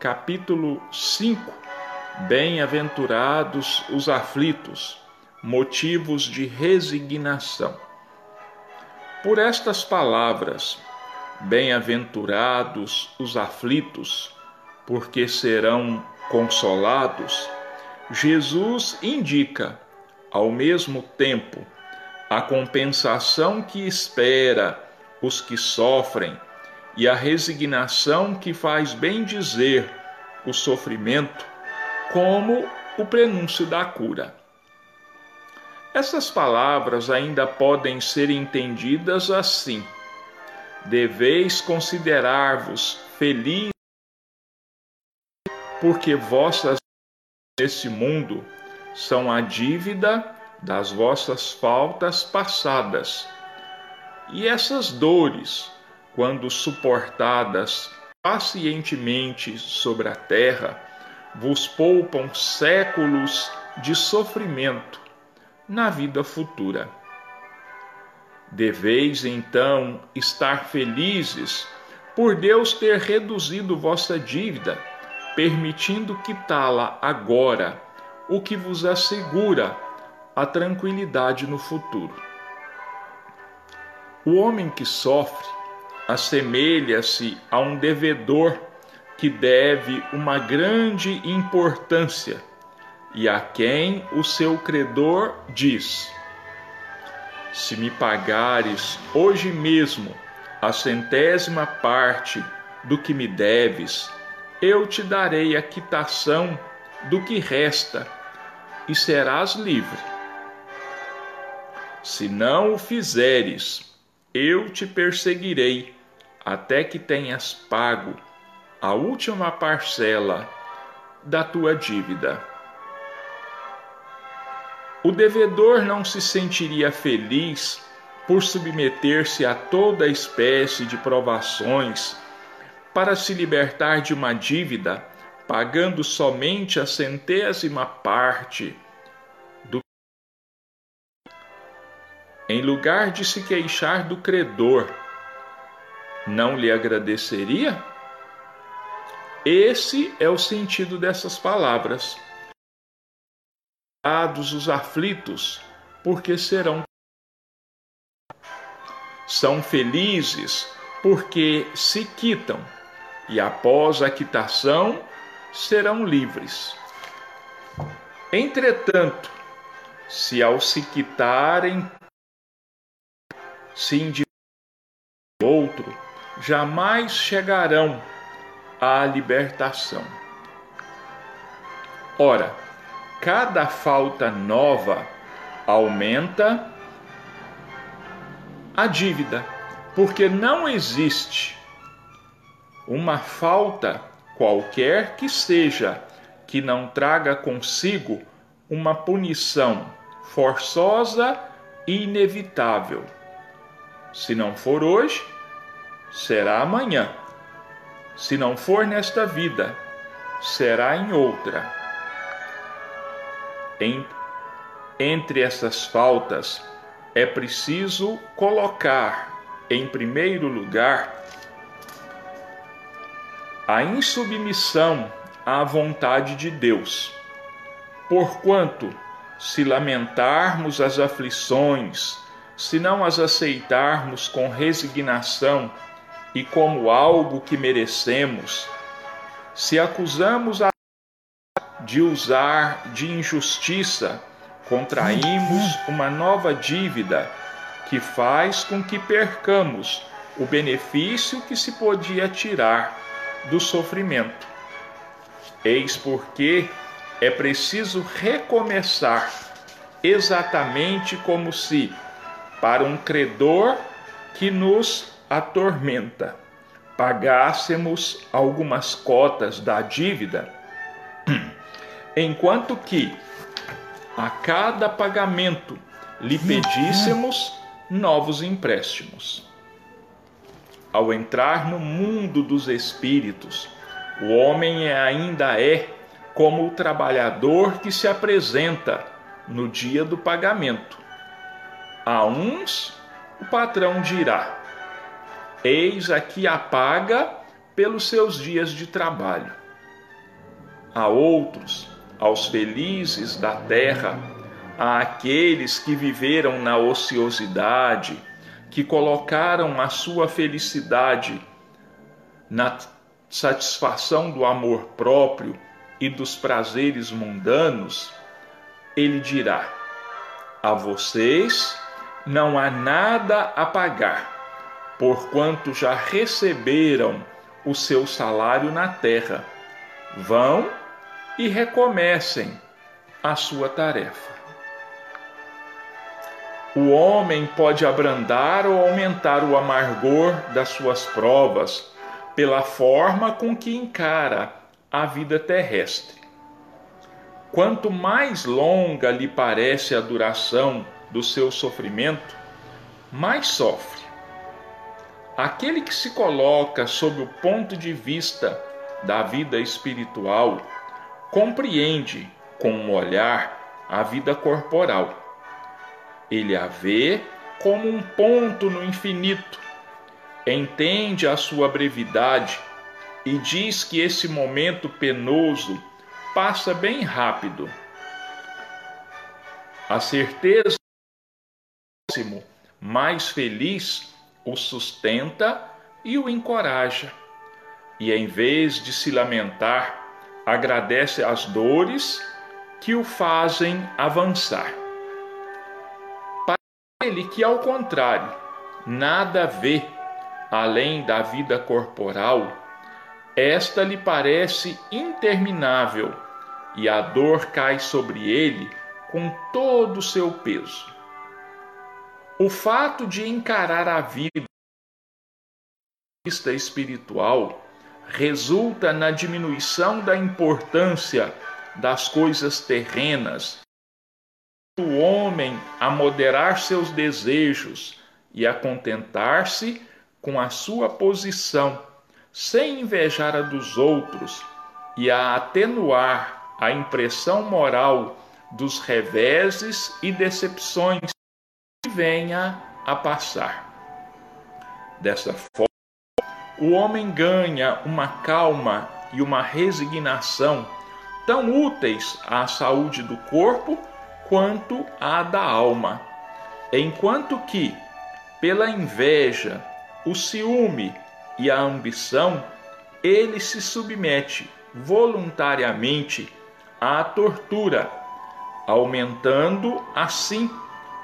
capítulo 5, Bem-aventurados os aflitos, motivos de resignação. Por estas palavras, Bem-aventurados os aflitos, porque serão consolados, Jesus indica, ao mesmo tempo, a compensação que espera os que sofrem e a resignação que faz bem dizer o sofrimento como o prenúncio da cura. Essas palavras ainda podem ser entendidas assim: deveis considerar-vos felizes, porque vossas nesse mundo são a dívida das vossas faltas passadas. E essas dores, quando suportadas pacientemente sobre a terra, vos poupam séculos de sofrimento na vida futura. Deveis então estar felizes por Deus ter reduzido vossa dívida, permitindo quitá-la agora, o que vos assegura a tranquilidade no futuro. O homem que sofre assemelha-se a um devedor que deve uma grande importância e a quem o seu credor diz: Se me pagares hoje mesmo a centésima parte do que me deves, eu te darei a quitação do que resta e serás livre. Se não o fizeres, eu te perseguirei até que tenhas pago a última parcela da tua dívida. O devedor não se sentiria feliz por submeter-se a toda espécie de provações para se libertar de uma dívida, pagando somente a centésima parte em lugar de se queixar do credor, não lhe agradeceria? Esse é o sentido dessas palavras. Dados os aflitos, porque serão são felizes porque se quitam e após a quitação serão livres. Entretanto, se ao se quitarem se individuam outro, jamais chegarão à libertação. Ora, cada falta nova aumenta a dívida, porque não existe uma falta qualquer que seja que não traga consigo uma punição forçosa e inevitável. Se não for hoje, será amanhã. Se não for nesta vida, será em outra. Entre essas faltas, é preciso colocar em primeiro lugar a insubmissão à vontade de Deus. Porquanto, se lamentarmos as aflições, se não as aceitarmos com resignação e como algo que merecemos, se acusamos a de usar de injustiça, contraímos uma nova dívida que faz com que percamos o benefício que se podia tirar do sofrimento. Eis porque é preciso recomeçar exatamente como se para um credor que nos atormenta. Pagássemos algumas cotas da dívida, enquanto que a cada pagamento lhe pedíssemos novos empréstimos. Ao entrar no mundo dos espíritos, o homem ainda é como o trabalhador que se apresenta no dia do pagamento a uns o patrão dirá: Eis aqui a paga pelos seus dias de trabalho. a outros, aos felizes da terra, àqueles que viveram na ociosidade, que colocaram a sua felicidade na satisfação do amor próprio e dos prazeres mundanos, ele dirá: A vocês não há nada a pagar, porquanto já receberam o seu salário na terra. Vão e recomecem a sua tarefa. O homem pode abrandar ou aumentar o amargor das suas provas pela forma com que encara a vida terrestre. Quanto mais longa lhe parece a duração do seu sofrimento, mais sofre. Aquele que se coloca sob o ponto de vista da vida espiritual compreende com um olhar a vida corporal. Ele a vê como um ponto no infinito, entende a sua brevidade e diz que esse momento penoso passa bem rápido. A certeza mais feliz o sustenta e o encoraja. E em vez de se lamentar, agradece as dores que o fazem avançar. Para ele que, ao contrário, nada vê além da vida corporal, esta lhe parece interminável e a dor cai sobre ele com todo o seu peso. O fato de encarar a vida vista espiritual resulta na diminuição da importância das coisas terrenas, o homem a moderar seus desejos e a contentar-se com a sua posição sem invejar a dos outros e a atenuar a impressão moral dos reveses e decepções venha a passar. Dessa forma, o homem ganha uma calma e uma resignação tão úteis à saúde do corpo quanto à da alma, enquanto que, pela inveja, o ciúme e a ambição, ele se submete voluntariamente à tortura, aumentando assim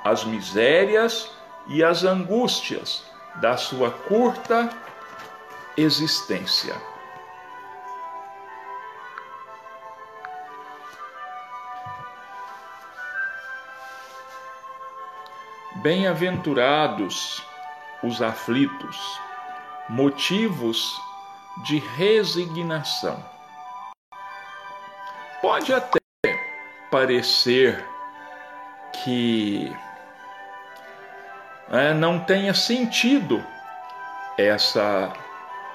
as misérias e as angústias da sua curta existência. Bem-aventurados os aflitos, motivos de resignação. Pode até parecer que é, não tenha sentido essa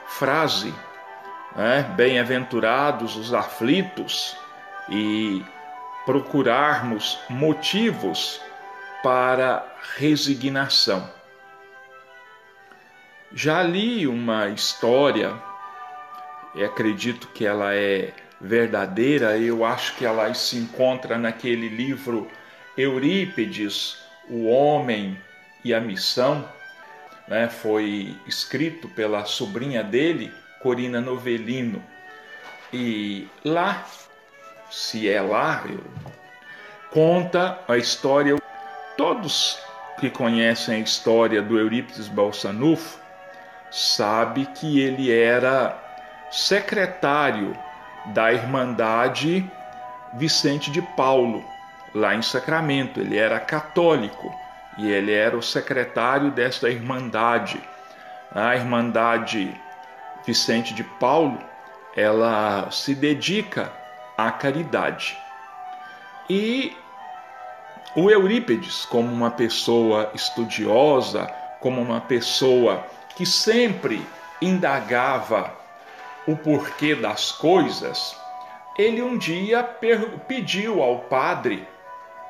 frase, é, bem-aventurados os aflitos, e procurarmos motivos para resignação. Já li uma história, e acredito que ela é verdadeira, eu acho que ela se encontra naquele livro Eurípides, O Homem e a Missão. Né? Foi escrito pela sobrinha dele, Corina Novelino. E lá, se é lá, conta a história. Todos que conhecem a história do Eurípides Balsanufo sabe que ele era secretário da Irmandade Vicente de Paulo, lá em Sacramento. Ele era católico e ele era o secretário desta Irmandade. A Irmandade Vicente de Paulo, ela se dedica à caridade. E o Eurípides, como uma pessoa estudiosa, como uma pessoa que sempre indagava o porquê das coisas, ele um dia pediu ao padre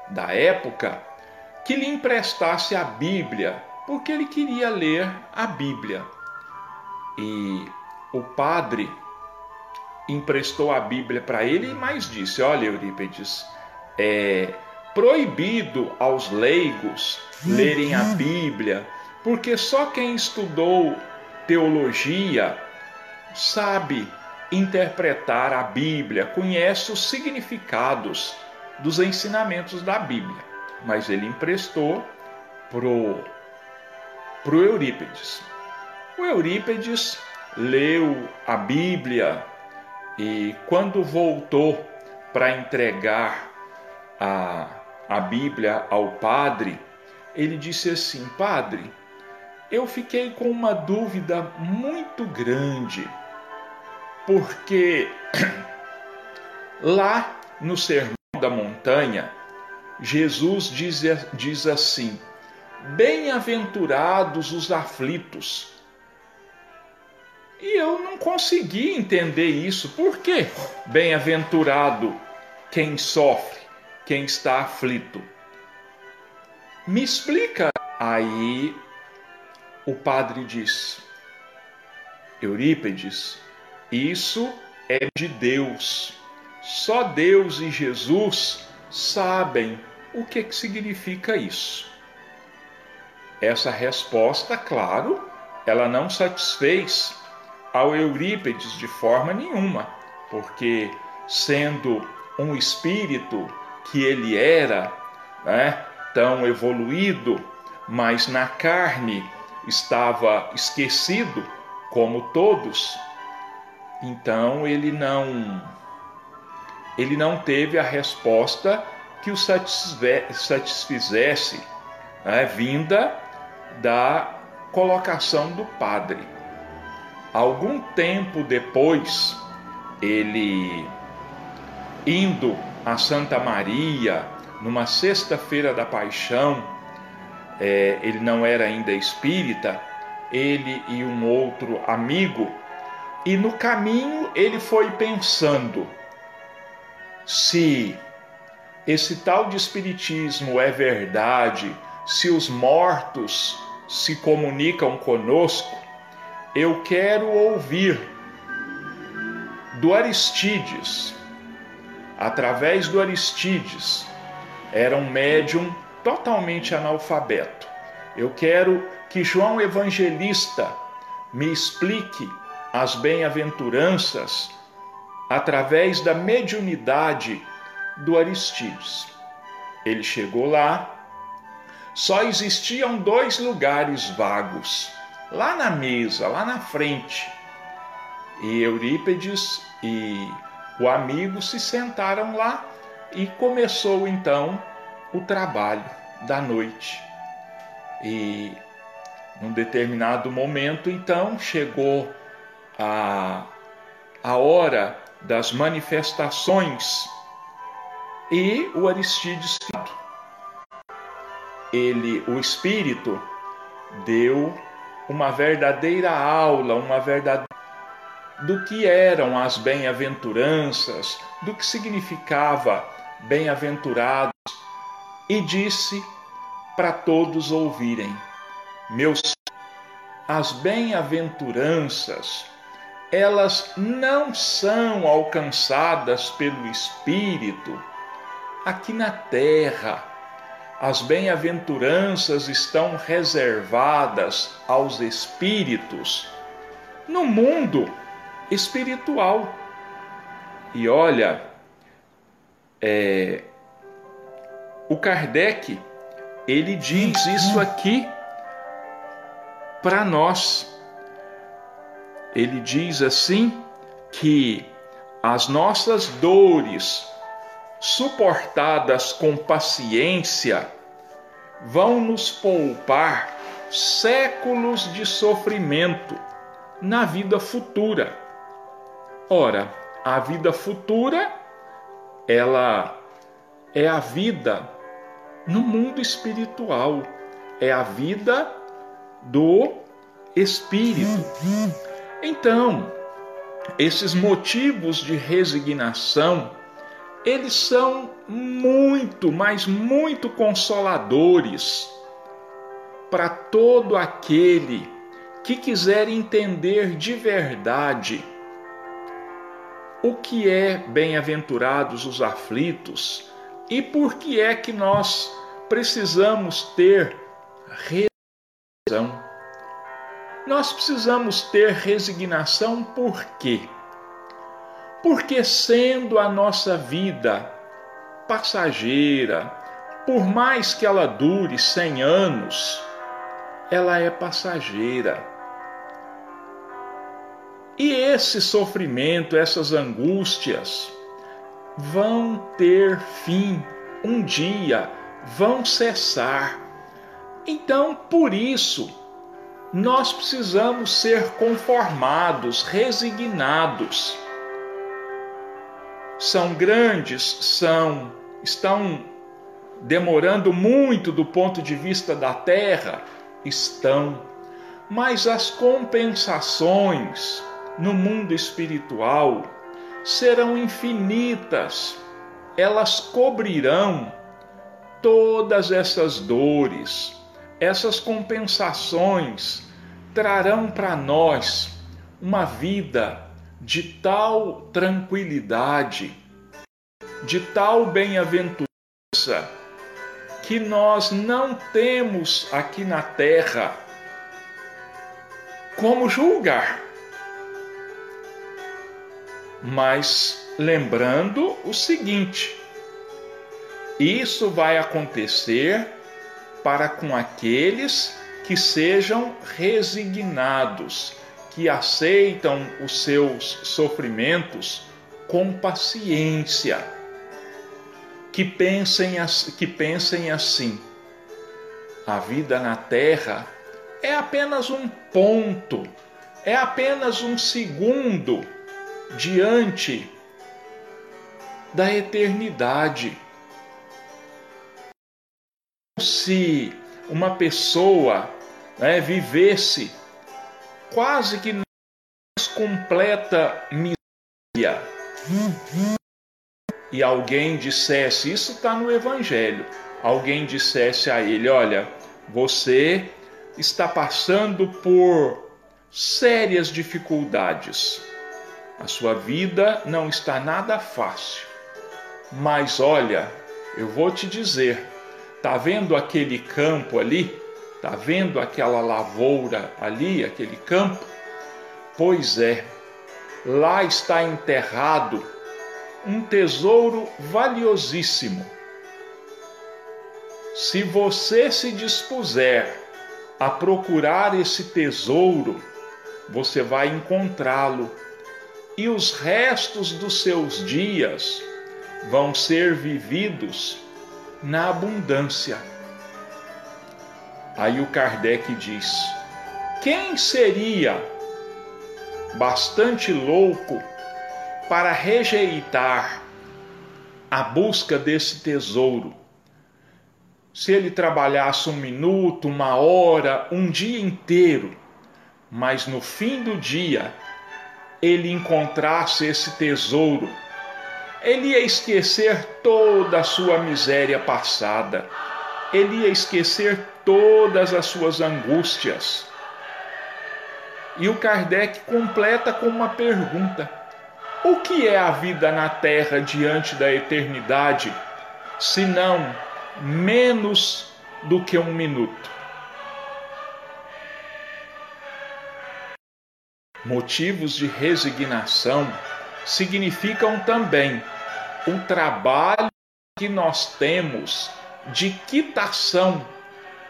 da época que lhe emprestasse a Bíblia, porque ele queria ler a Bíblia. E o padre emprestou a Bíblia para ele mais disse: Olha, Eurípedes, é proibido aos leigos lerem a Bíblia, porque só quem estudou teologia sabe interpretar a Bíblia, conhece os significados dos ensinamentos da Bíblia. Mas ele emprestou pro pro Eurípedes. O Eurípedes leu a Bíblia e quando voltou para entregar a, a Bíblia ao padre, ele disse assim: Padre, eu fiquei com uma dúvida muito grande, porque lá no Sermão da Montanha, Jesus diz, diz assim: Bem-aventurados os aflitos. E eu não consegui entender isso. Por quê? Bem-aventurado quem sofre, quem está aflito. Me explica. Aí o padre diz: Eurípedes, isso é de Deus. Só Deus e Jesus sabem o que, que significa isso. Essa resposta, claro, ela não satisfez ao Eurípedes de forma nenhuma, porque sendo um espírito que ele era, né, tão evoluído, mas na carne estava esquecido, como todos, então ele não ele não teve a resposta que o satisfizesse, né, vinda da colocação do padre. Algum tempo depois, ele indo a Santa Maria, numa sexta-feira da paixão, é, ele não era ainda espírita, ele e um outro amigo, e no caminho ele foi pensando se esse tal de espiritismo é verdade, se os mortos se comunicam conosco, eu quero ouvir do Aristides, através do Aristides, era um médium totalmente analfabeto. Eu quero que João Evangelista me explique as bem-aventuranças através da mediunidade do Aristides. Ele chegou lá, só existiam dois lugares vagos, lá na mesa, lá na frente. E Eurípedes e o amigo se sentaram lá e começou então o trabalho da noite. E num determinado momento, então, chegou a, a hora das manifestações e o Aristides ele, o Espírito, deu uma verdadeira aula, uma verdade do que eram as bem-aventuranças, do que significava bem-aventurados, e disse para todos ouvirem: Meus as bem-aventuranças, elas não são alcançadas pelo Espírito aqui na terra as bem-aventuranças estão reservadas aos espíritos no mundo espiritual. E olha, é, o Kardec ele diz isso aqui para nós. Ele diz assim que as nossas dores suportadas com paciência, vão nos poupar séculos de sofrimento na vida futura. Ora, a vida futura, ela é a vida no mundo espiritual, é a vida do espírito. Então, esses motivos de resignação eles são muito, mas muito consoladores para todo aquele que quiser entender de verdade o que é bem-aventurados os aflitos e por que é que nós precisamos ter resignação. Nós precisamos ter resignação por quê? Porque sendo a nossa vida passageira, por mais que ela dure 100 anos, ela é passageira. E esse sofrimento, essas angústias, vão ter fim um dia, vão cessar. Então, por isso, nós precisamos ser conformados, resignados. São grandes, são, estão demorando muito do ponto de vista da terra, estão, mas as compensações no mundo espiritual serão infinitas, elas cobrirão todas essas dores, essas compensações trarão para nós uma vida de tal tranquilidade, de tal bem-aventurança, que nós não temos aqui na terra como julgar. Mas lembrando o seguinte: isso vai acontecer para com aqueles que sejam resignados, que aceitam os seus sofrimentos com paciência, que pensem, que pensem assim: a vida na terra é apenas um ponto, é apenas um segundo diante da eternidade. Se uma pessoa né, vivesse quase que na completa miséria e alguém dissesse, isso está no Evangelho, alguém dissesse a ele: Olha, você está passando por sérias dificuldades a sua vida não está nada fácil. Mas olha, eu vou te dizer, tá vendo aquele campo ali? Tá vendo aquela lavoura ali, aquele campo? Pois é, lá está enterrado um tesouro valiosíssimo. Se você se dispuser a procurar esse tesouro, você vai encontrá-lo e os restos dos seus dias vão ser vividos na abundância. Aí o Kardec diz: quem seria bastante louco para rejeitar a busca desse tesouro? Se ele trabalhasse um minuto, uma hora, um dia inteiro, mas no fim do dia ele encontrasse esse tesouro, ele ia esquecer toda a sua miséria passada, ele ia esquecer todas as suas angústias. E o Kardec completa com uma pergunta: O que é a vida na terra diante da eternidade, se não menos do que um minuto? Motivos de resignação significam também o trabalho que nós temos de quitação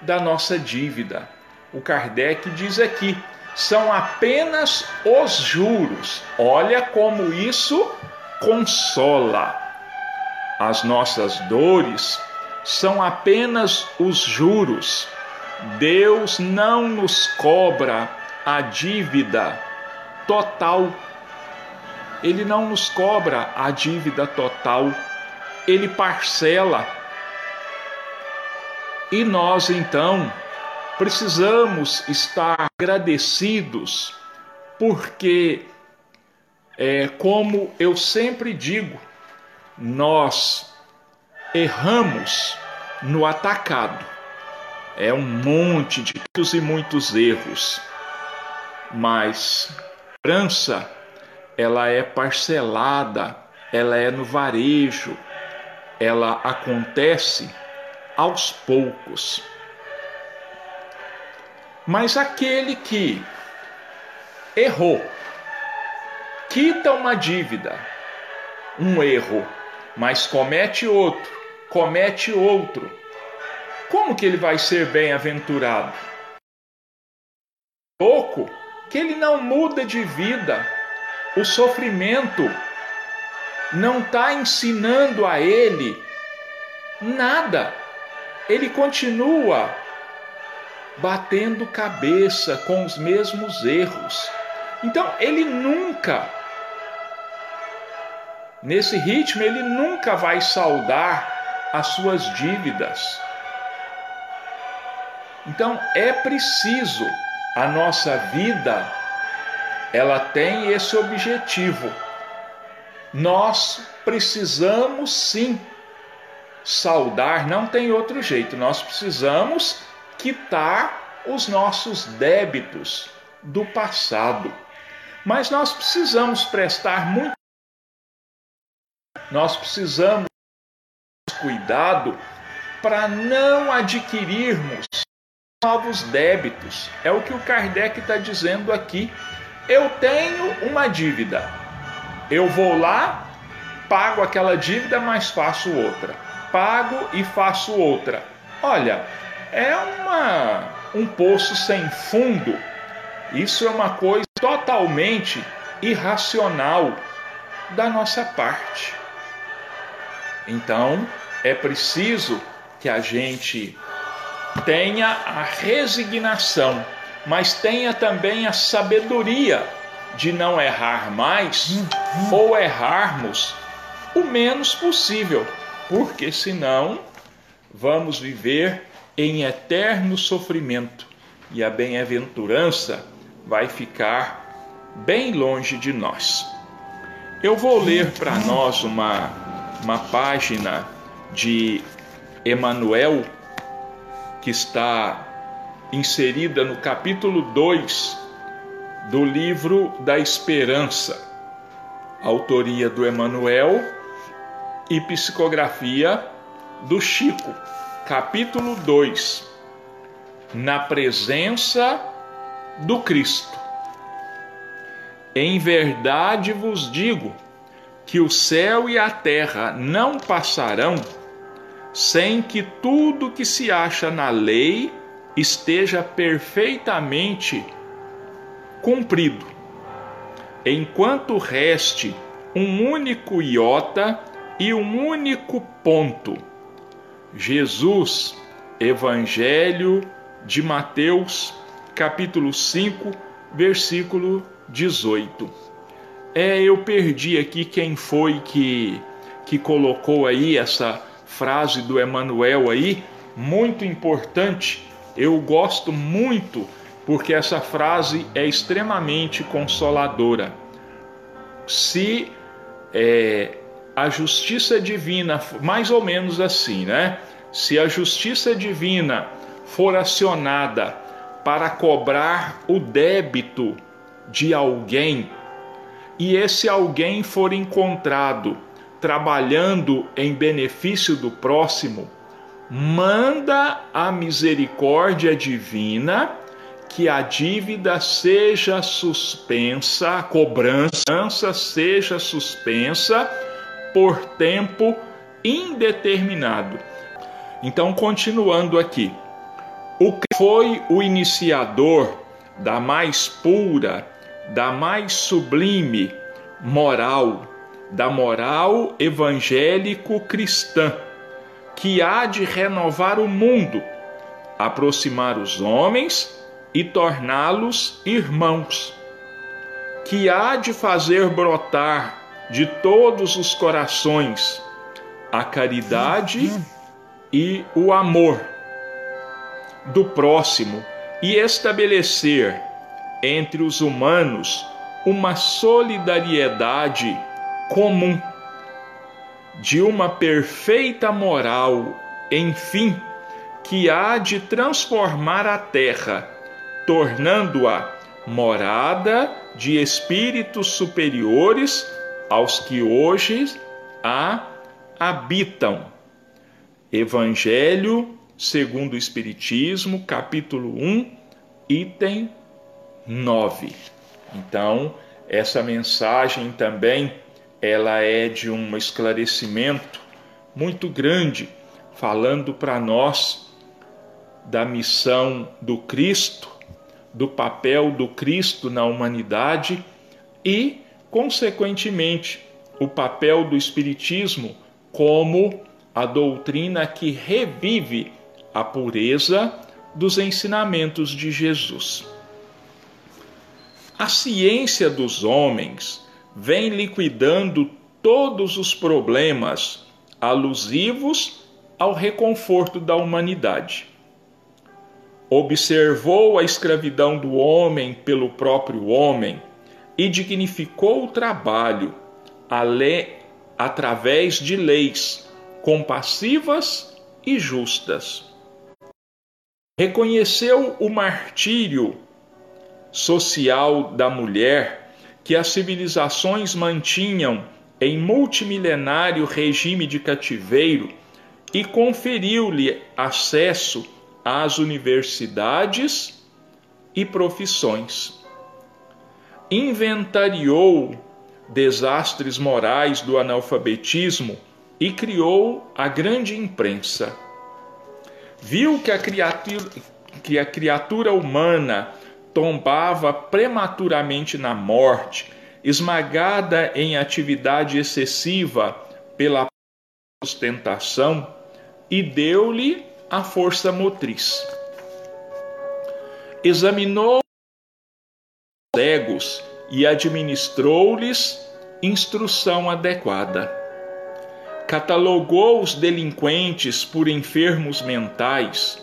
da nossa dívida. O Kardec diz aqui: são apenas os juros. Olha como isso consola. As nossas dores são apenas os juros. Deus não nos cobra a dívida total. Ele não nos cobra a dívida total, ele parcela. E nós então precisamos estar agradecidos, porque, é, como eu sempre digo, nós erramos no atacado. É um monte de muitos e muitos erros, mas esperança ela é parcelada, ela é no varejo, ela acontece aos poucos. Mas aquele que errou, quita uma dívida, um erro, mas comete outro, comete outro, como que ele vai ser bem-aventurado? Pouco que ele não muda de vida, o sofrimento não está ensinando a ele nada. Ele continua batendo cabeça com os mesmos erros. Então, ele nunca, nesse ritmo, ele nunca vai saldar as suas dívidas. Então, é preciso a nossa vida ela tem esse objetivo. Nós precisamos sim saudar, não tem outro jeito. Nós precisamos quitar os nossos débitos do passado. Mas nós precisamos prestar muito nós precisamos cuidado para não adquirirmos novos débitos. É o que o Kardec está dizendo aqui. Eu tenho uma dívida. Eu vou lá, pago aquela dívida, mas faço outra. Pago e faço outra. Olha, é uma, um poço sem fundo. Isso é uma coisa totalmente irracional da nossa parte. Então, é preciso que a gente tenha a resignação, mas tenha também a sabedoria de não errar mais ou errarmos o menos possível, porque senão vamos viver em eterno sofrimento e a bem-aventurança vai ficar bem longe de nós. Eu vou ler para nós uma, uma página de Emanuel que está inserida no capítulo 2 do livro da Esperança, autoria do Emanuel e psicografia do Chico, capítulo 2, na presença do Cristo. Em verdade vos digo que o céu e a terra não passarão sem que tudo que se acha na lei esteja perfeitamente cumprido, enquanto reste um único iota e um único ponto. Jesus, Evangelho de Mateus, capítulo 5, versículo 18. É, eu perdi aqui quem foi que, que colocou aí essa frase do Emanuel aí, muito importante. Eu gosto muito porque essa frase é extremamente consoladora. Se é, a justiça divina, mais ou menos assim, né? Se a justiça divina for acionada para cobrar o débito de alguém e esse alguém for encontrado trabalhando em benefício do próximo, manda a misericórdia divina que a dívida seja suspensa, a cobrança seja suspensa por tempo indeterminado. Então, continuando aqui, o que foi o iniciador da mais pura, da mais sublime moral da moral evangélico-cristã, que há de renovar o mundo, aproximar os homens e torná-los irmãos, que há de fazer brotar de todos os corações a caridade e o amor do próximo e estabelecer entre os humanos uma solidariedade comum, de uma perfeita moral, enfim, que há de transformar a terra, tornando-a morada de espíritos superiores aos que hoje a habitam. Evangelho segundo o Espiritismo, capítulo 1, item 9. Então, essa mensagem também ela é de um esclarecimento muito grande, falando para nós da missão do Cristo, do papel do Cristo na humanidade e, consequentemente, o papel do Espiritismo como a doutrina que revive a pureza dos ensinamentos de Jesus. A ciência dos homens vem liquidando todos os problemas alusivos ao reconforto da humanidade. Observou a escravidão do homem pelo próprio homem e dignificou o trabalho através de leis compassivas e justas. Reconheceu o martírio social da mulher que as civilizações mantinham em multimilenário regime de cativeiro e conferiu-lhe acesso às universidades e profissões. Inventariou desastres morais do analfabetismo e criou a grande imprensa. Viu que a criatura, que a criatura humana tombava prematuramente na morte, esmagada em atividade excessiva pela ostentação, e deu-lhe a força motriz. Examinou cegos e administrou-lhes instrução adequada catalogou os delinquentes por enfermos mentais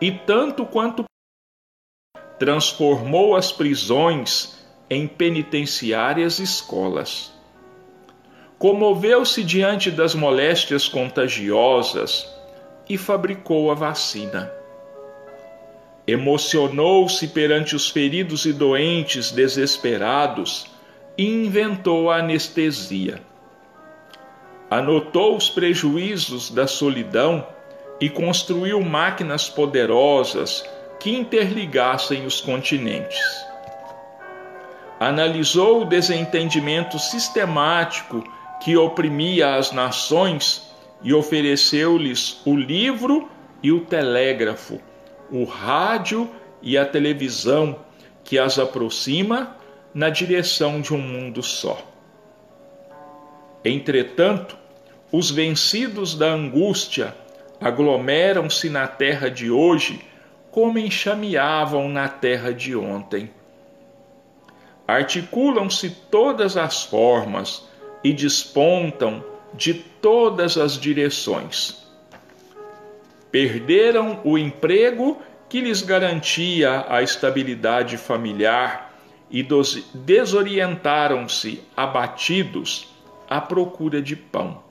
e, tanto quanto transformou as prisões em penitenciárias escolas. Comoveu-se diante das moléstias contagiosas e fabricou a vacina. Emocionou-se perante os feridos e doentes desesperados e inventou a anestesia anotou os prejuízos da solidão e construiu máquinas poderosas que interligassem os continentes. Analisou o desentendimento sistemático que oprimia as nações e ofereceu-lhes o livro e o telégrafo, o rádio e a televisão que as aproxima na direção de um mundo só. Entretanto, os vencidos da angústia aglomeram-se na terra de hoje como enxameavam na terra de ontem. Articulam-se todas as formas e despontam de todas as direções. Perderam o emprego que lhes garantia a estabilidade familiar e desorientaram-se abatidos à procura de pão.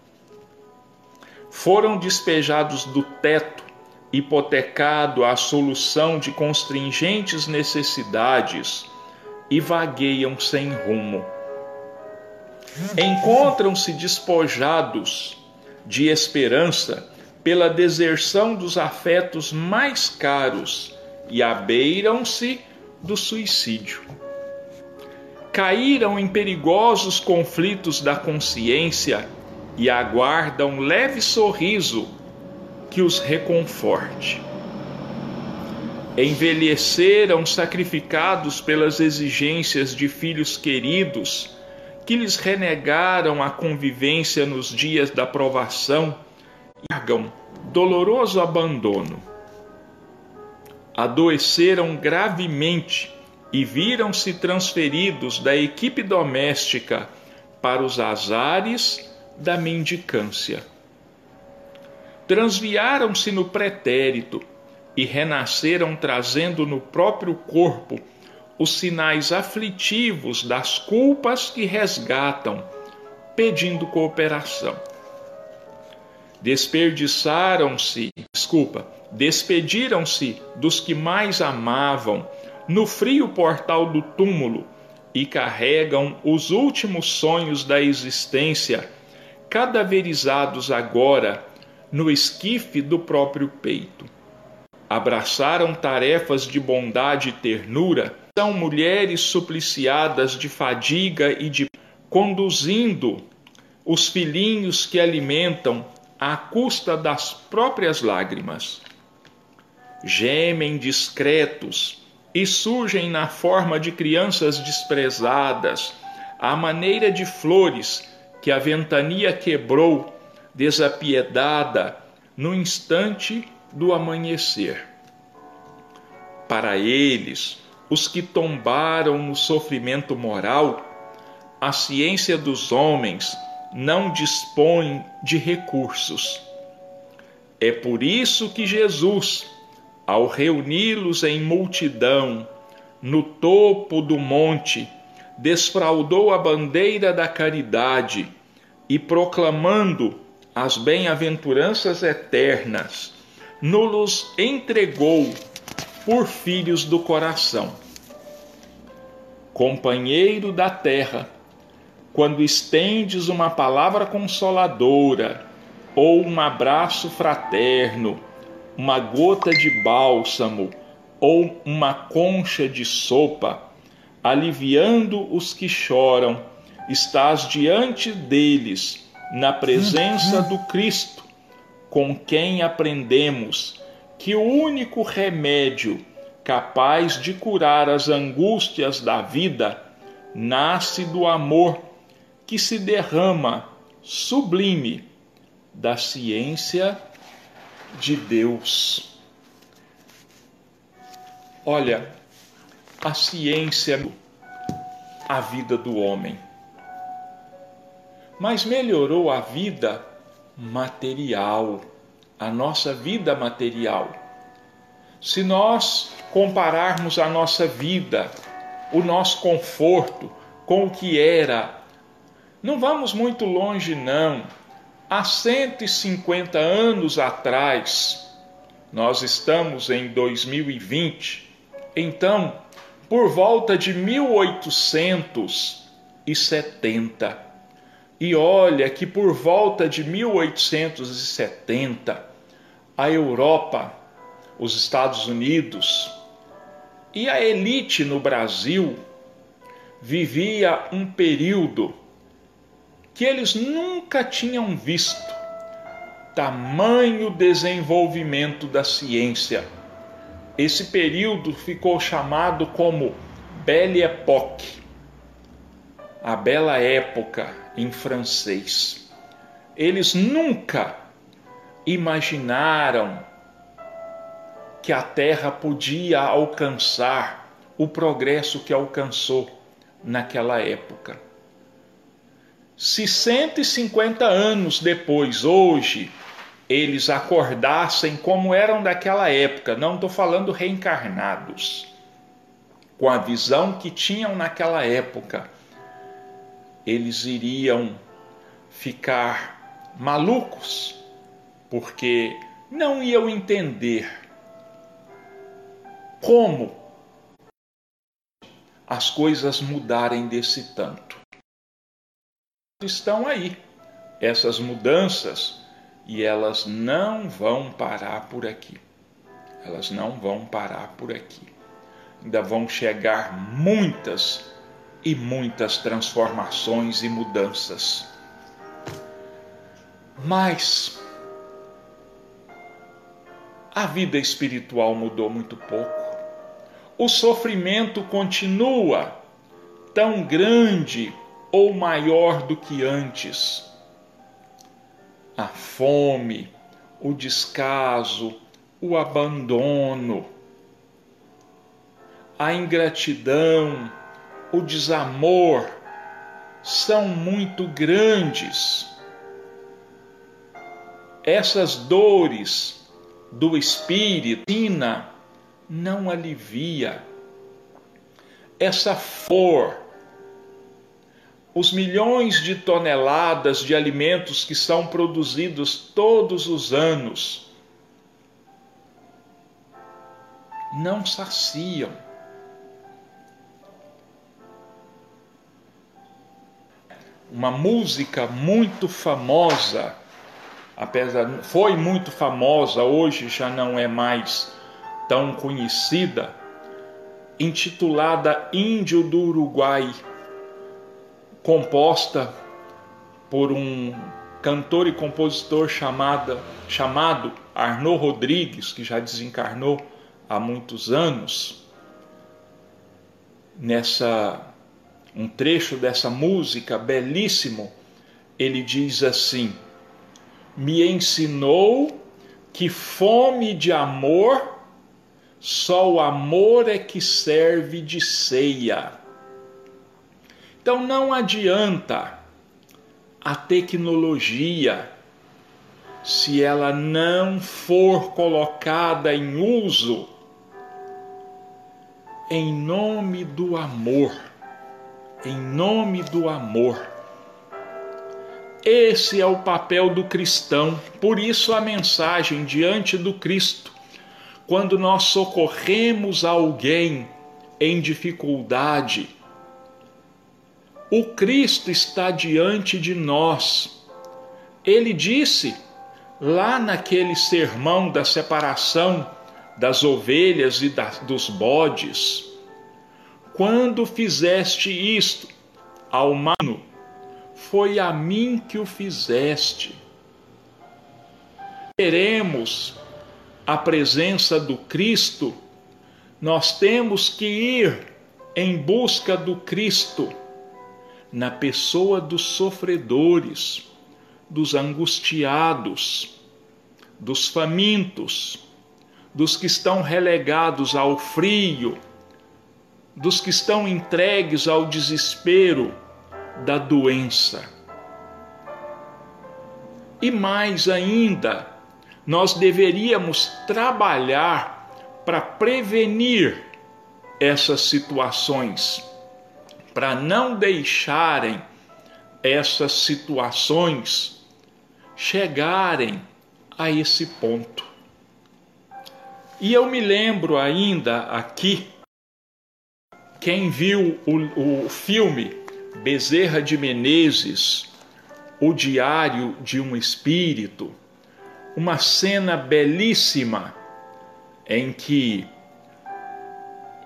Foram despejados do teto, hipotecado à solução de constringentes necessidades e vagueiam sem rumo. Encontram-se despojados de esperança pela deserção dos afetos mais caros e abeiram-se do suicídio caíram em perigosos conflitos da consciência e aguardam leve sorriso que os reconforte. Envelheceram sacrificados pelas exigências de filhos queridos que lhes renegaram a convivência nos dias da provação largam doloroso abandono. Adoeceram gravemente e viram-se transferidos da equipe doméstica para os azares da mendicância. Transviaram-se no pretérito e renasceram trazendo no próprio corpo os sinais aflitivos das culpas que resgatam, pedindo cooperação. Desperdiçaram-se, desculpa, despediram-se dos que mais amavam no frio portal do túmulo e carregam os últimos sonhos da existência, cadaverizados agora no esquife do próprio peito. Abraçaram tarefas de bondade e ternura, são mulheres supliciadas de fadiga e de conduzindo os filhinhos que alimentam à custa das próprias lágrimas. Gemem discretos e surgem na forma de crianças desprezadas, à maneira de flores que a ventania quebrou, desapiedada, no instante do amanhecer. Para eles, os que tombaram no sofrimento moral, a ciência dos homens não dispõe de recursos. É por isso que Jesus, ao reuni-los em multidão, no topo do monte, desfraudou a bandeira da caridade e, proclamando as bem-aventuranças eternas, nos entregou por filhos do coração. Companheiro da terra, quando estendes uma palavra consoladora, ou um abraço fraterno, uma gota de bálsamo ou uma concha de sopa, aliviando os que choram, estás diante deles, na presença do Cristo, com quem aprendemos que o único remédio capaz de curar as angústias da vida nasce do amor que se derrama sublime da ciência de Deus. Olha, a ciência a vida do homem, mas melhorou a vida material, a nossa vida material. Se nós compararmos a nossa vida, o nosso conforto com o que era não vamos muito longe, não. Há 150 anos atrás, nós estamos em 2020, então, por volta de 1870, e olha que por volta de 1870, a Europa, os Estados Unidos e a elite no Brasil vivia um período que eles nunca tinham visto. Tamanho desenvolvimento da ciência. Esse período ficou chamado como Belle Époque, a bela época em francês. Eles nunca imaginaram que a Terra podia alcançar o progresso que alcançou naquela época. Se 150 anos depois, hoje, eles acordassem como eram daquela época, não estou falando reencarnados, com a visão que tinham naquela época, eles iriam ficar malucos, porque não iam entender como as coisas mudarem desse tanto estão aí, essas mudanças, e elas não vão parar por aqui. Elas não vão parar por aqui. Ainda vão chegar muitas e muitas transformações e mudanças. Mas a vida espiritual mudou muito pouco. O sofrimento continua tão grande ou maior do que antes. A fome, o descaso, o abandono, a ingratidão, o desamor são muito grandes. Essas dores do espírito não alivia. Essa for os milhões de toneladas de alimentos que são produzidos todos os anos não saciam. Uma música muito famosa, apesar foi muito famosa, hoje já não é mais tão conhecida, intitulada Índio do Uruguai, composta por um cantor e compositor chamada, chamado Arnaud Rodrigues, que já desencarnou há muitos anos. Nessa um trecho dessa música belíssimo, ele diz assim: Me ensinou que fome de amor só o amor é que serve de ceia. Então não adianta a tecnologia se ela não for colocada em uso em nome do amor em nome do amor. Esse é o papel do cristão, por isso a mensagem diante do Cristo. Quando nós socorremos alguém em dificuldade, o Cristo está diante de nós. Ele disse lá naquele sermão da separação das ovelhas e da, dos bodes: quando fizeste isto ao humano, foi a mim que o fizeste. Queremos a presença do Cristo, nós temos que ir em busca do Cristo, na pessoa dos sofredores, dos angustiados, dos famintos, dos que estão relegados ao frio, dos que estão entregues ao desespero da doença. E mais ainda, nós deveríamos trabalhar para prevenir essas situações, para não deixarem essas situações chegarem a esse ponto. E eu me lembro ainda aqui quem viu o, o filme Bezerra de Menezes, O Diário de um Espírito, uma cena belíssima em que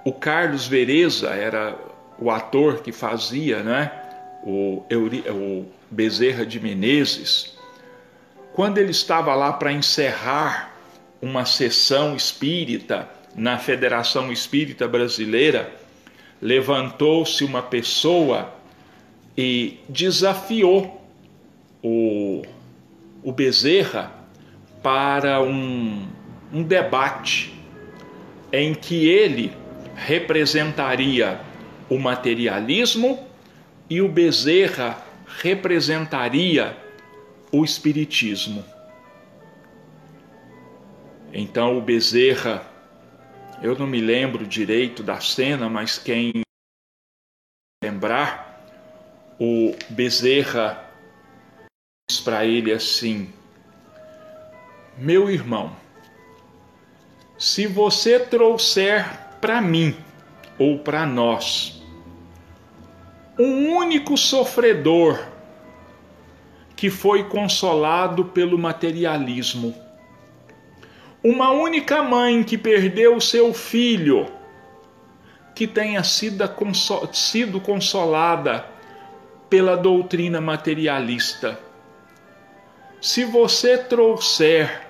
o Carlos Vereza era o ator que fazia, né? O, o Bezerra de Menezes, quando ele estava lá para encerrar uma sessão espírita na Federação Espírita Brasileira, levantou-se uma pessoa e desafiou o, o Bezerra para um, um debate em que ele representaria o materialismo e o Bezerra representaria o espiritismo. Então o Bezerra eu não me lembro direito da cena, mas quem lembrar, o Bezerra diz para ele assim: Meu irmão, se você trouxer para mim ou para nós um único sofredor que foi consolado pelo materialismo, uma única mãe que perdeu seu filho, que tenha sido consolada pela doutrina materialista. Se você trouxer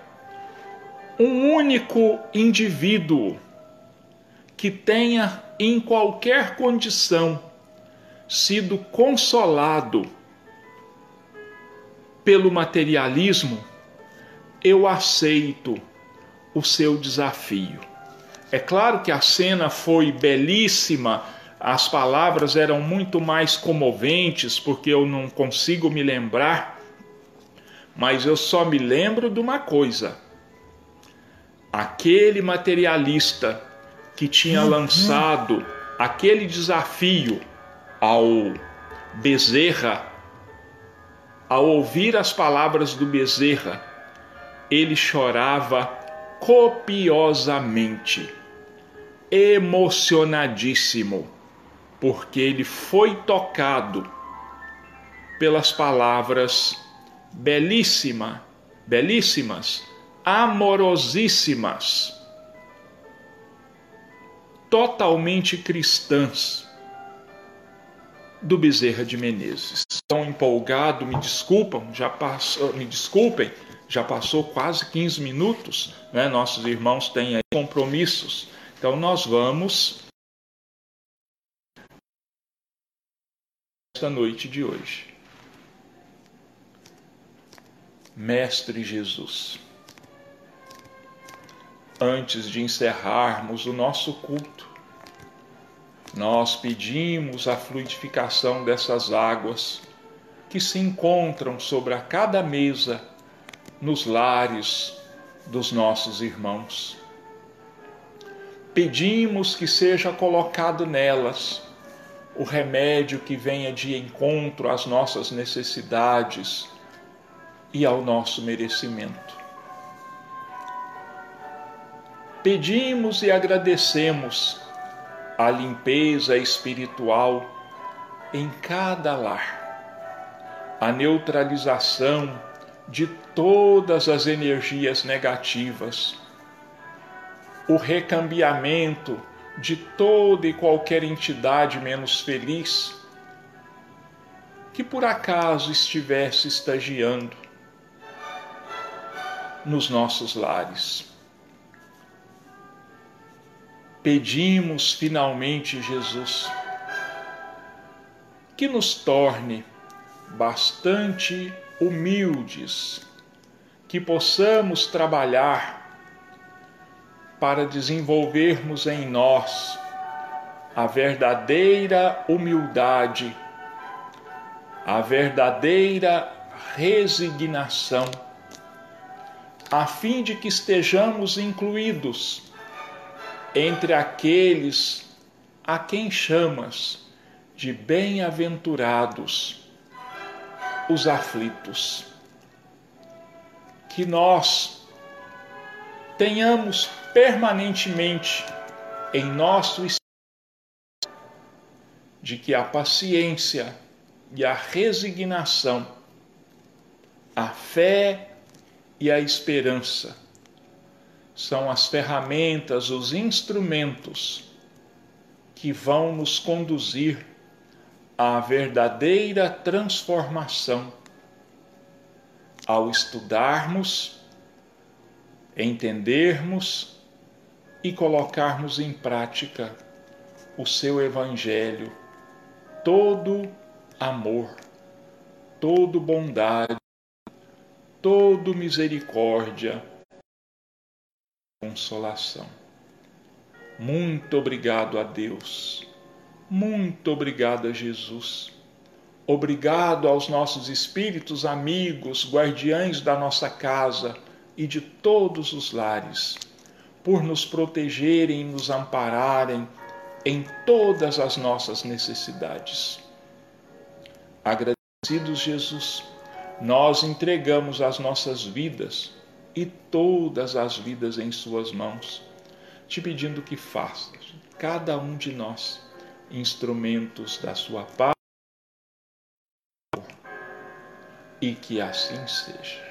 um único indivíduo que tenha, em qualquer condição, sido consolado pelo materialismo, eu aceito o seu desafio. É claro que a cena foi belíssima, as palavras eram muito mais comoventes, porque eu não consigo me lembrar, mas eu só me lembro de uma coisa: aquele materialista que tinha uhum. lançado aquele desafio ao Bezerra, ao ouvir as palavras do Bezerra, ele chorava copiosamente, emocionadíssimo, porque ele foi tocado pelas palavras belíssima, belíssimas, amorosíssimas, totalmente cristãs do Bezerra de Menezes. Tão empolgado, me desculpam, já passou, me desculpem, já passou quase 15 minutos, né? Nossos irmãos têm aí compromissos. Então nós vamos esta noite de hoje. Mestre Jesus, antes de encerrarmos o nosso culto, nós pedimos a fluidificação dessas águas que se encontram sobre a cada mesa nos lares dos nossos irmãos. Pedimos que seja colocado nelas o remédio que venha de encontro às nossas necessidades e ao nosso merecimento. Pedimos e agradecemos a limpeza espiritual em cada lar, a neutralização de todas as energias negativas, o recambiamento de toda e qualquer entidade menos feliz que por acaso estivesse estagiando nos nossos lares. Pedimos finalmente, Jesus, que nos torne bastante humildes, que possamos trabalhar para desenvolvermos em nós a verdadeira humildade, a verdadeira resignação, a fim de que estejamos incluídos entre aqueles a quem chamas de bem-aventurados os aflitos. Que nós tenhamos permanentemente em nosso espírito de que a paciência e a resignação, a fé e a esperança são as ferramentas, os instrumentos que vão nos conduzir à verdadeira transformação ao estudarmos, entendermos e colocarmos em prática o seu Evangelho, todo amor, todo bondade, todo misericórdia consolação. Muito obrigado a Deus. Muito obrigado a Jesus. Obrigado aos nossos espíritos amigos, guardiães da nossa casa e de todos os lares, por nos protegerem e nos ampararem em todas as nossas necessidades. Agradecidos, Jesus, nós entregamos as nossas vidas e todas as vidas em Suas mãos, te pedindo que faças, cada um de nós, instrumentos da Sua paz e que assim seja.